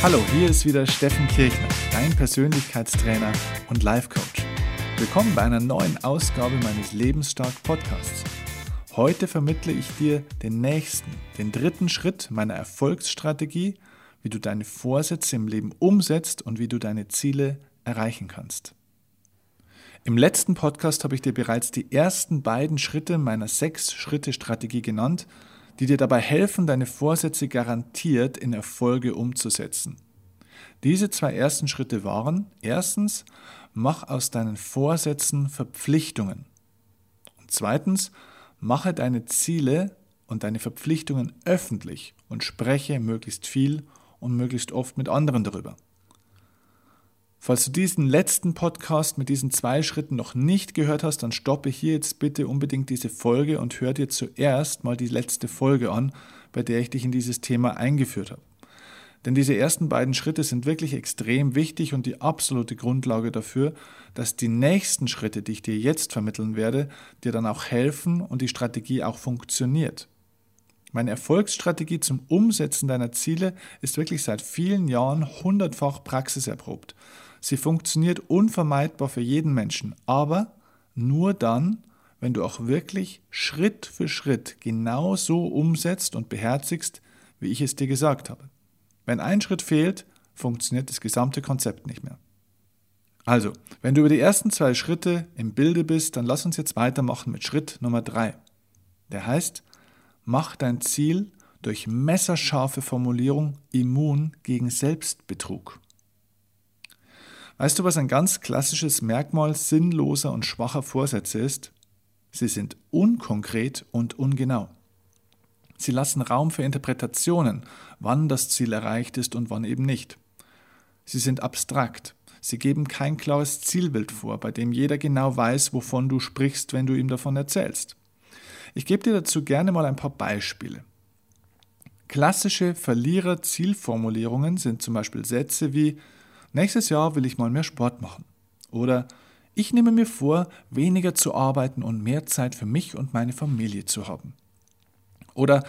Hallo, hier ist wieder Steffen Kirchner, dein Persönlichkeitstrainer und Life Coach. Willkommen bei einer neuen Ausgabe meines Lebensstark Podcasts. Heute vermittle ich dir den nächsten, den dritten Schritt meiner Erfolgsstrategie, wie du deine Vorsätze im Leben umsetzt und wie du deine Ziele erreichen kannst. Im letzten Podcast habe ich dir bereits die ersten beiden Schritte meiner Sechs-Schritte-Strategie genannt die dir dabei helfen, deine Vorsätze garantiert in Erfolge umzusetzen. Diese zwei ersten Schritte waren, erstens, mach aus deinen Vorsätzen Verpflichtungen. Und zweitens, mache deine Ziele und deine Verpflichtungen öffentlich und spreche möglichst viel und möglichst oft mit anderen darüber. Falls du diesen letzten Podcast mit diesen zwei Schritten noch nicht gehört hast, dann stoppe hier jetzt bitte unbedingt diese Folge und hör dir zuerst mal die letzte Folge an, bei der ich dich in dieses Thema eingeführt habe. Denn diese ersten beiden Schritte sind wirklich extrem wichtig und die absolute Grundlage dafür, dass die nächsten Schritte, die ich dir jetzt vermitteln werde, dir dann auch helfen und die Strategie auch funktioniert. Meine Erfolgsstrategie zum Umsetzen deiner Ziele ist wirklich seit vielen Jahren hundertfach praxiserprobt. Sie funktioniert unvermeidbar für jeden Menschen, aber nur dann, wenn du auch wirklich Schritt für Schritt genau so umsetzt und beherzigst, wie ich es dir gesagt habe. Wenn ein Schritt fehlt, funktioniert das gesamte Konzept nicht mehr. Also, wenn du über die ersten zwei Schritte im Bilde bist, dann lass uns jetzt weitermachen mit Schritt Nummer drei. Der heißt, mach dein Ziel durch messerscharfe Formulierung immun gegen Selbstbetrug. Weißt du, was ein ganz klassisches Merkmal sinnloser und schwacher Vorsätze ist? Sie sind unkonkret und ungenau. Sie lassen Raum für Interpretationen, wann das Ziel erreicht ist und wann eben nicht. Sie sind abstrakt. Sie geben kein klares Zielbild vor, bei dem jeder genau weiß, wovon du sprichst, wenn du ihm davon erzählst. Ich gebe dir dazu gerne mal ein paar Beispiele. Klassische Verlierer-Zielformulierungen sind zum Beispiel Sätze wie Nächstes Jahr will ich mal mehr Sport machen. Oder ich nehme mir vor, weniger zu arbeiten und mehr Zeit für mich und meine Familie zu haben. Oder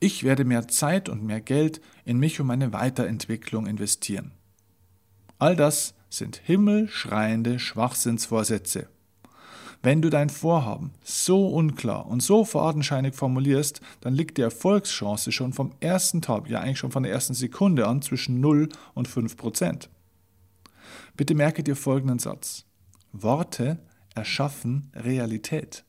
ich werde mehr Zeit und mehr Geld in mich und meine Weiterentwicklung investieren. All das sind himmelschreiende Schwachsinnsvorsätze. Wenn du dein Vorhaben so unklar und so fadenscheinig formulierst, dann liegt die Erfolgschance schon vom ersten Tag, ja eigentlich schon von der ersten Sekunde an zwischen 0 und 5 Prozent. Bitte merke dir folgenden Satz. Worte erschaffen Realität.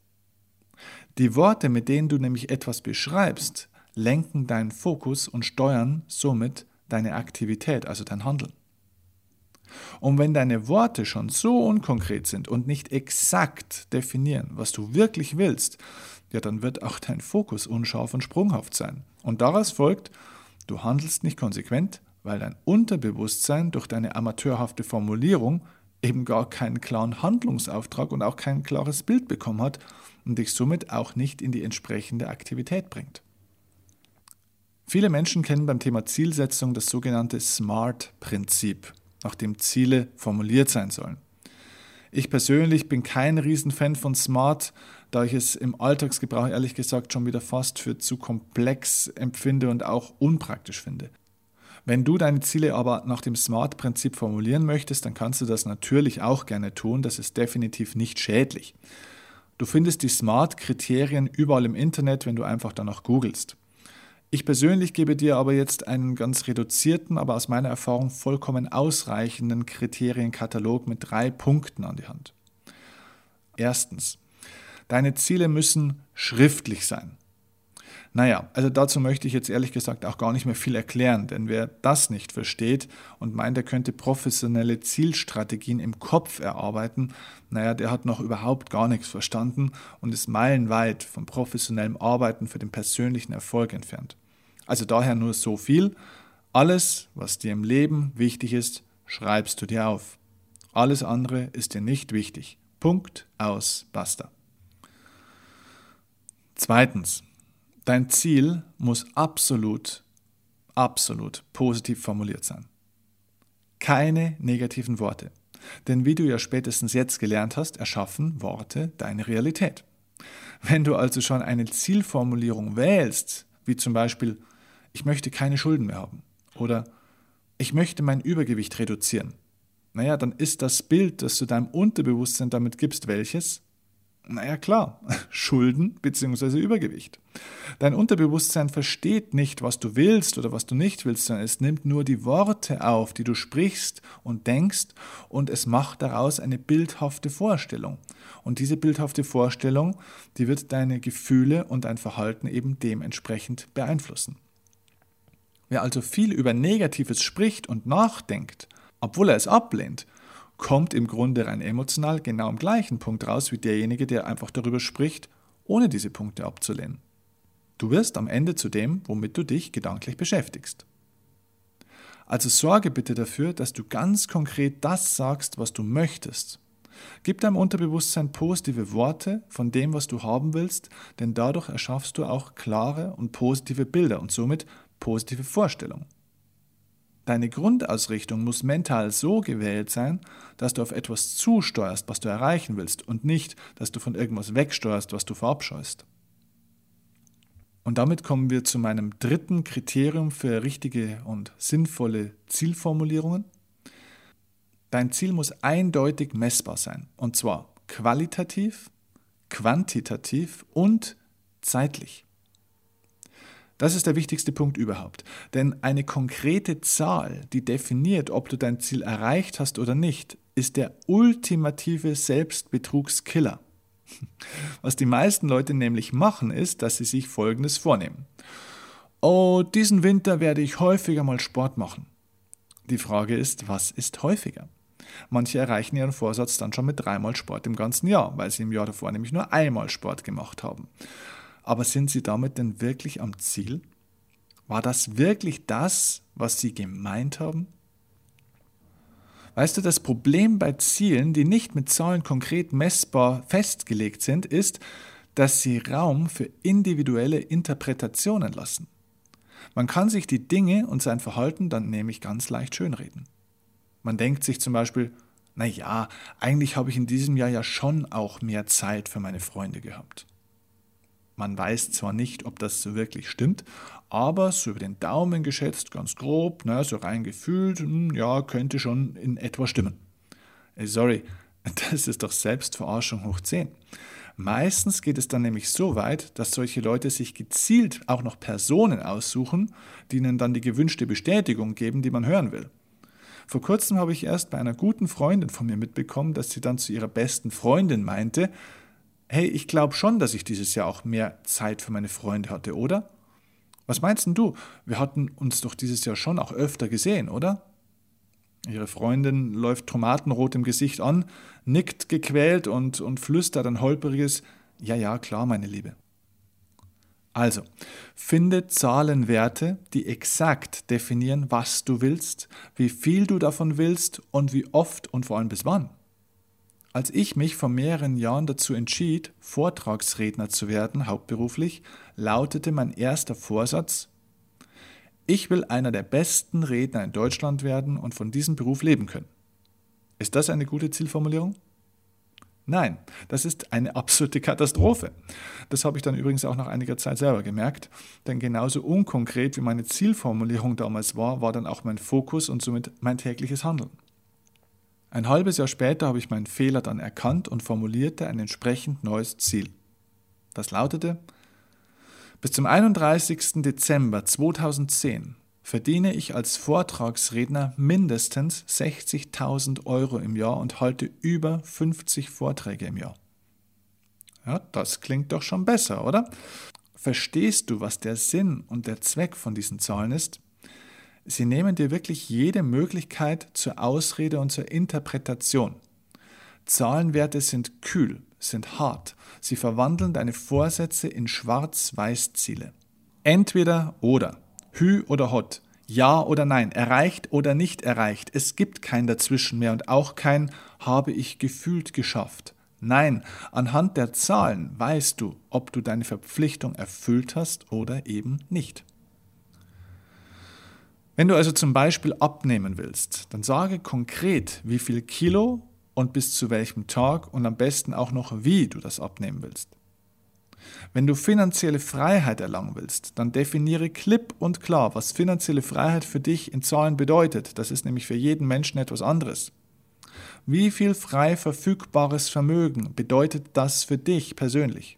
Die Worte, mit denen du nämlich etwas beschreibst, lenken deinen Fokus und steuern somit deine Aktivität, also dein Handeln. Und wenn deine Worte schon so unkonkret sind und nicht exakt definieren, was du wirklich willst, ja, dann wird auch dein Fokus unscharf und sprunghaft sein. Und daraus folgt, du handelst nicht konsequent, weil dein Unterbewusstsein durch deine amateurhafte Formulierung eben gar keinen klaren Handlungsauftrag und auch kein klares Bild bekommen hat und dich somit auch nicht in die entsprechende Aktivität bringt. Viele Menschen kennen beim Thema Zielsetzung das sogenannte SMART-Prinzip, nach dem Ziele formuliert sein sollen. Ich persönlich bin kein Riesenfan von Smart, da ich es im Alltagsgebrauch ehrlich gesagt schon wieder fast für zu komplex empfinde und auch unpraktisch finde. Wenn du deine Ziele aber nach dem SMART-Prinzip formulieren möchtest, dann kannst du das natürlich auch gerne tun. Das ist definitiv nicht schädlich. Du findest die SMART-Kriterien überall im Internet, wenn du einfach danach googelst. Ich persönlich gebe dir aber jetzt einen ganz reduzierten, aber aus meiner Erfahrung vollkommen ausreichenden Kriterienkatalog mit drei Punkten an die Hand. Erstens, deine Ziele müssen schriftlich sein. Naja, also dazu möchte ich jetzt ehrlich gesagt auch gar nicht mehr viel erklären, denn wer das nicht versteht und meint, er könnte professionelle Zielstrategien im Kopf erarbeiten, naja, der hat noch überhaupt gar nichts verstanden und ist meilenweit vom professionellen Arbeiten für den persönlichen Erfolg entfernt. Also daher nur so viel. Alles, was dir im Leben wichtig ist, schreibst du dir auf. Alles andere ist dir nicht wichtig. Punkt aus, basta. Zweitens, Dein Ziel muss absolut, absolut positiv formuliert sein. Keine negativen Worte. Denn wie du ja spätestens jetzt gelernt hast, erschaffen Worte deine Realität. Wenn du also schon eine Zielformulierung wählst, wie zum Beispiel, ich möchte keine Schulden mehr haben oder ich möchte mein Übergewicht reduzieren. Naja, dann ist das Bild, das du deinem Unterbewusstsein damit gibst, welches? Naja klar, Schulden bzw. Übergewicht. Dein Unterbewusstsein versteht nicht, was du willst oder was du nicht willst, sondern es nimmt nur die Worte auf, die du sprichst und denkst und es macht daraus eine bildhafte Vorstellung. Und diese bildhafte Vorstellung, die wird deine Gefühle und dein Verhalten eben dementsprechend beeinflussen. Wer also viel über Negatives spricht und nachdenkt, obwohl er es ablehnt, kommt im Grunde rein emotional genau am gleichen Punkt raus wie derjenige, der einfach darüber spricht, ohne diese Punkte abzulehnen. Du wirst am Ende zu dem, womit du dich gedanklich beschäftigst. Also sorge bitte dafür, dass du ganz konkret das sagst, was du möchtest. Gib deinem Unterbewusstsein positive Worte von dem, was du haben willst, denn dadurch erschaffst du auch klare und positive Bilder und somit positive Vorstellungen. Deine Grundausrichtung muss mental so gewählt sein, dass du auf etwas zusteuerst, was du erreichen willst, und nicht, dass du von irgendwas wegsteuerst, was du verabscheust. Und damit kommen wir zu meinem dritten Kriterium für richtige und sinnvolle Zielformulierungen. Dein Ziel muss eindeutig messbar sein, und zwar qualitativ, quantitativ und zeitlich. Das ist der wichtigste Punkt überhaupt. Denn eine konkrete Zahl, die definiert, ob du dein Ziel erreicht hast oder nicht, ist der ultimative Selbstbetrugskiller. Was die meisten Leute nämlich machen, ist, dass sie sich Folgendes vornehmen. Oh, diesen Winter werde ich häufiger mal Sport machen. Die Frage ist, was ist häufiger? Manche erreichen ihren Vorsatz dann schon mit dreimal Sport im ganzen Jahr, weil sie im Jahr davor nämlich nur einmal Sport gemacht haben. Aber sind sie damit denn wirklich am Ziel? War das wirklich das, was sie gemeint haben? Weißt du, das Problem bei Zielen, die nicht mit Zahlen konkret messbar festgelegt sind, ist, dass sie Raum für individuelle Interpretationen lassen. Man kann sich die Dinge und sein Verhalten dann nämlich ganz leicht schönreden. Man denkt sich zum Beispiel, na ja, eigentlich habe ich in diesem Jahr ja schon auch mehr Zeit für meine Freunde gehabt. Man weiß zwar nicht, ob das so wirklich stimmt, aber so über den Daumen geschätzt, ganz grob, na, so rein gefühlt, hm, ja, könnte schon in etwa stimmen. Äh, sorry, das ist doch Selbstverarschung hoch 10. Meistens geht es dann nämlich so weit, dass solche Leute sich gezielt auch noch Personen aussuchen, die ihnen dann die gewünschte Bestätigung geben, die man hören will. Vor kurzem habe ich erst bei einer guten Freundin von mir mitbekommen, dass sie dann zu ihrer besten Freundin meinte, hey, ich glaube schon, dass ich dieses Jahr auch mehr Zeit für meine Freunde hatte, oder? Was meinst denn du? Wir hatten uns doch dieses Jahr schon auch öfter gesehen, oder? Ihre Freundin läuft tomatenrot im Gesicht an, nickt gequält und, und flüstert ein holperiges Ja, ja, klar, meine Liebe. Also, finde Zahlenwerte, die exakt definieren, was du willst, wie viel du davon willst und wie oft und vor allem bis wann. Als ich mich vor mehreren Jahren dazu entschied, Vortragsredner zu werden, hauptberuflich, lautete mein erster Vorsatz, ich will einer der besten Redner in Deutschland werden und von diesem Beruf leben können. Ist das eine gute Zielformulierung? Nein, das ist eine absolute Katastrophe. Das habe ich dann übrigens auch nach einiger Zeit selber gemerkt, denn genauso unkonkret wie meine Zielformulierung damals war, war dann auch mein Fokus und somit mein tägliches Handeln. Ein halbes Jahr später habe ich meinen Fehler dann erkannt und formulierte ein entsprechend neues Ziel. Das lautete, bis zum 31. Dezember 2010 verdiene ich als Vortragsredner mindestens 60.000 Euro im Jahr und halte über 50 Vorträge im Jahr. Ja, das klingt doch schon besser, oder? Verstehst du, was der Sinn und der Zweck von diesen Zahlen ist? Sie nehmen dir wirklich jede Möglichkeit zur Ausrede und zur Interpretation. Zahlenwerte sind kühl, sind hart. Sie verwandeln deine Vorsätze in Schwarz-Weiß-Ziele. Entweder oder. Hü oder Hot. Ja oder nein. Erreicht oder nicht erreicht. Es gibt kein Dazwischen mehr und auch kein habe ich gefühlt geschafft. Nein, anhand der Zahlen weißt du, ob du deine Verpflichtung erfüllt hast oder eben nicht. Wenn du also zum Beispiel abnehmen willst, dann sage konkret, wie viel Kilo und bis zu welchem Tag und am besten auch noch, wie du das abnehmen willst. Wenn du finanzielle Freiheit erlangen willst, dann definiere klipp und klar, was finanzielle Freiheit für dich in Zahlen bedeutet. Das ist nämlich für jeden Menschen etwas anderes. Wie viel frei verfügbares Vermögen bedeutet das für dich persönlich?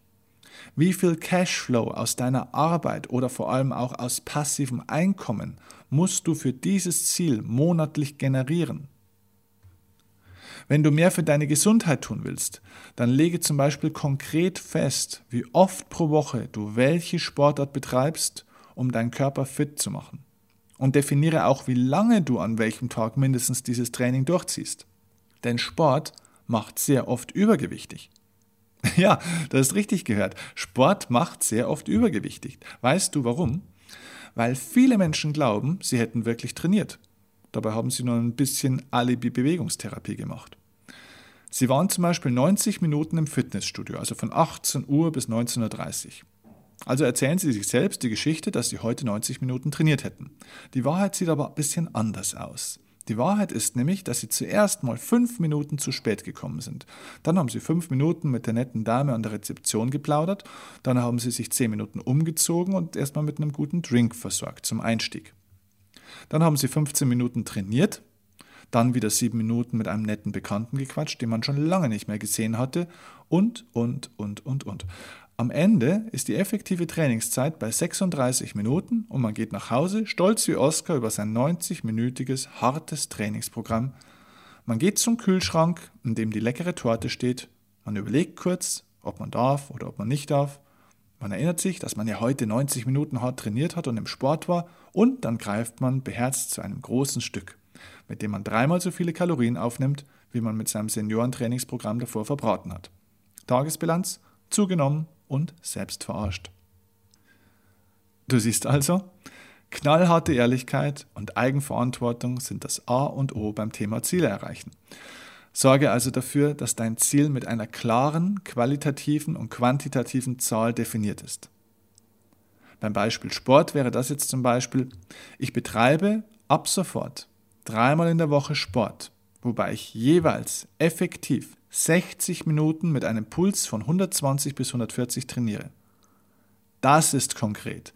Wie viel Cashflow aus deiner Arbeit oder vor allem auch aus passivem Einkommen musst du für dieses Ziel monatlich generieren? Wenn du mehr für deine Gesundheit tun willst, dann lege zum Beispiel konkret fest, wie oft pro Woche du welche Sportart betreibst, um deinen Körper fit zu machen. Und definiere auch, wie lange du an welchem Tag mindestens dieses Training durchziehst. Denn Sport macht sehr oft übergewichtig. Ja, du hast richtig gehört. Sport macht sehr oft übergewichtig. Weißt du warum? Weil viele Menschen glauben, sie hätten wirklich trainiert. Dabei haben sie nur ein bisschen Alibi-Bewegungstherapie gemacht. Sie waren zum Beispiel 90 Minuten im Fitnessstudio, also von 18 Uhr bis 19.30 Uhr. Also erzählen Sie sich selbst die Geschichte, dass Sie heute 90 Minuten trainiert hätten. Die Wahrheit sieht aber ein bisschen anders aus. Die Wahrheit ist nämlich, dass sie zuerst mal fünf Minuten zu spät gekommen sind. Dann haben sie fünf Minuten mit der netten Dame an der Rezeption geplaudert, dann haben sie sich zehn Minuten umgezogen und erstmal mit einem guten Drink versorgt zum Einstieg. Dann haben sie 15 Minuten trainiert, dann wieder sieben Minuten mit einem netten Bekannten gequatscht, den man schon lange nicht mehr gesehen hatte und, und, und, und, und. Am Ende ist die effektive Trainingszeit bei 36 Minuten und man geht nach Hause, stolz wie Oscar über sein 90-minütiges hartes Trainingsprogramm. Man geht zum Kühlschrank, in dem die leckere Torte steht. Man überlegt kurz, ob man darf oder ob man nicht darf. Man erinnert sich, dass man ja heute 90 Minuten hart trainiert hat und im Sport war und dann greift man beherzt zu einem großen Stück, mit dem man dreimal so viele Kalorien aufnimmt, wie man mit seinem Seniorentrainingsprogramm davor verbraten hat. Tagesbilanz zugenommen und selbst verarscht. Du siehst also, knallharte Ehrlichkeit und Eigenverantwortung sind das A und O beim Thema Ziele erreichen. Sorge also dafür, dass dein Ziel mit einer klaren, qualitativen und quantitativen Zahl definiert ist. Beim Beispiel Sport wäre das jetzt zum Beispiel, ich betreibe ab sofort dreimal in der Woche Sport, wobei ich jeweils effektiv 60 Minuten mit einem Puls von 120 bis 140 trainiere. Das ist konkret.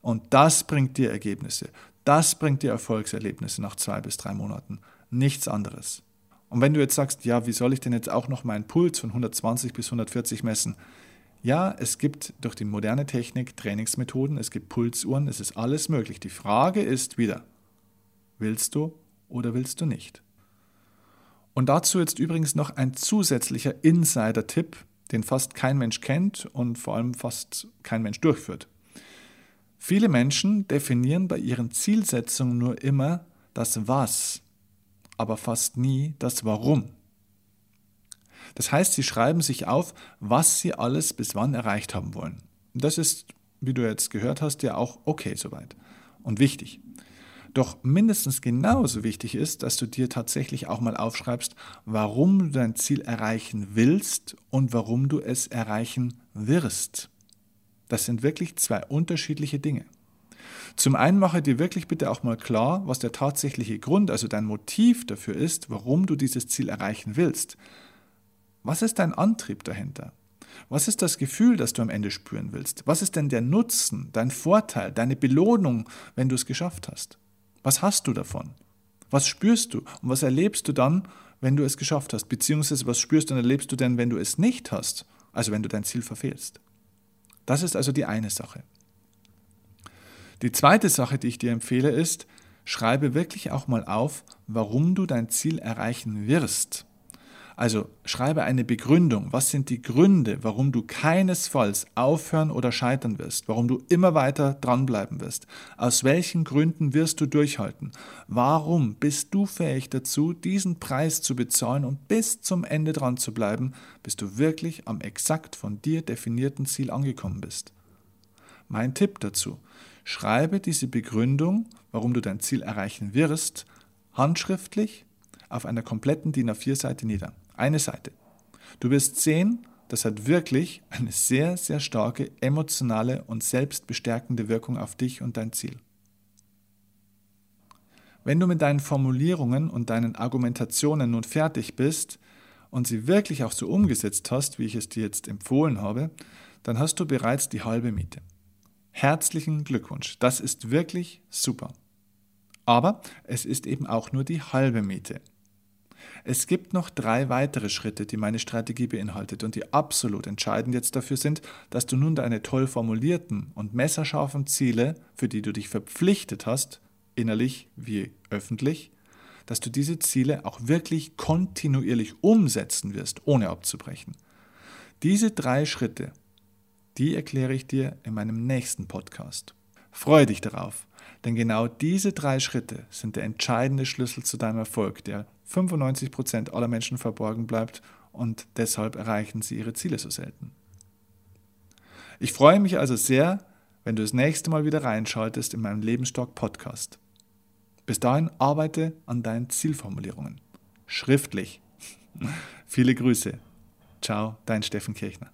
Und das bringt dir Ergebnisse. Das bringt dir Erfolgserlebnisse nach zwei bis drei Monaten. Nichts anderes. Und wenn du jetzt sagst, ja, wie soll ich denn jetzt auch noch meinen Puls von 120 bis 140 messen? Ja, es gibt durch die moderne Technik Trainingsmethoden, es gibt Pulsuhren, es ist alles möglich. Die Frage ist wieder, willst du oder willst du nicht? Und dazu jetzt übrigens noch ein zusätzlicher Insider-Tipp, den fast kein Mensch kennt und vor allem fast kein Mensch durchführt. Viele Menschen definieren bei ihren Zielsetzungen nur immer das Was, aber fast nie das Warum. Das heißt, sie schreiben sich auf, was sie alles bis wann erreicht haben wollen. Das ist, wie du jetzt gehört hast, ja auch okay soweit und wichtig. Doch mindestens genauso wichtig ist, dass du dir tatsächlich auch mal aufschreibst, warum du dein Ziel erreichen willst und warum du es erreichen wirst. Das sind wirklich zwei unterschiedliche Dinge. Zum einen mache dir wirklich bitte auch mal klar, was der tatsächliche Grund, also dein Motiv dafür ist, warum du dieses Ziel erreichen willst. Was ist dein Antrieb dahinter? Was ist das Gefühl, das du am Ende spüren willst? Was ist denn der Nutzen, dein Vorteil, deine Belohnung, wenn du es geschafft hast? Was hast du davon? Was spürst du und was erlebst du dann, wenn du es geschafft hast? Beziehungsweise was spürst und erlebst du denn, wenn du es nicht hast? Also wenn du dein Ziel verfehlst. Das ist also die eine Sache. Die zweite Sache, die ich dir empfehle, ist, schreibe wirklich auch mal auf, warum du dein Ziel erreichen wirst. Also schreibe eine Begründung. Was sind die Gründe, warum du keinesfalls aufhören oder scheitern wirst? Warum du immer weiter dranbleiben wirst? Aus welchen Gründen wirst du durchhalten? Warum bist du fähig dazu, diesen Preis zu bezahlen und bis zum Ende dran zu bleiben, bis du wirklich am exakt von dir definierten Ziel angekommen bist? Mein Tipp dazu. Schreibe diese Begründung, warum du dein Ziel erreichen wirst, handschriftlich auf einer kompletten DIN A4-Seite nieder. Eine Seite. Du wirst sehen, das hat wirklich eine sehr, sehr starke emotionale und selbstbestärkende Wirkung auf dich und dein Ziel. Wenn du mit deinen Formulierungen und deinen Argumentationen nun fertig bist und sie wirklich auch so umgesetzt hast, wie ich es dir jetzt empfohlen habe, dann hast du bereits die halbe Miete. Herzlichen Glückwunsch, das ist wirklich super. Aber es ist eben auch nur die halbe Miete. Es gibt noch drei weitere Schritte, die meine Strategie beinhaltet und die absolut entscheidend jetzt dafür sind, dass du nun deine toll formulierten und messerscharfen Ziele, für die du dich verpflichtet hast, innerlich wie öffentlich, dass du diese Ziele auch wirklich kontinuierlich umsetzen wirst, ohne abzubrechen. Diese drei Schritte, die erkläre ich dir in meinem nächsten Podcast. Freue dich darauf, denn genau diese drei Schritte sind der entscheidende Schlüssel zu deinem Erfolg, der 95% aller Menschen verborgen bleibt und deshalb erreichen sie ihre Ziele so selten. Ich freue mich also sehr, wenn du das nächste Mal wieder reinschaltest in meinem Lebensstock Podcast. Bis dahin arbeite an deinen Zielformulierungen. Schriftlich. Viele Grüße. Ciao, dein Steffen Kirchner.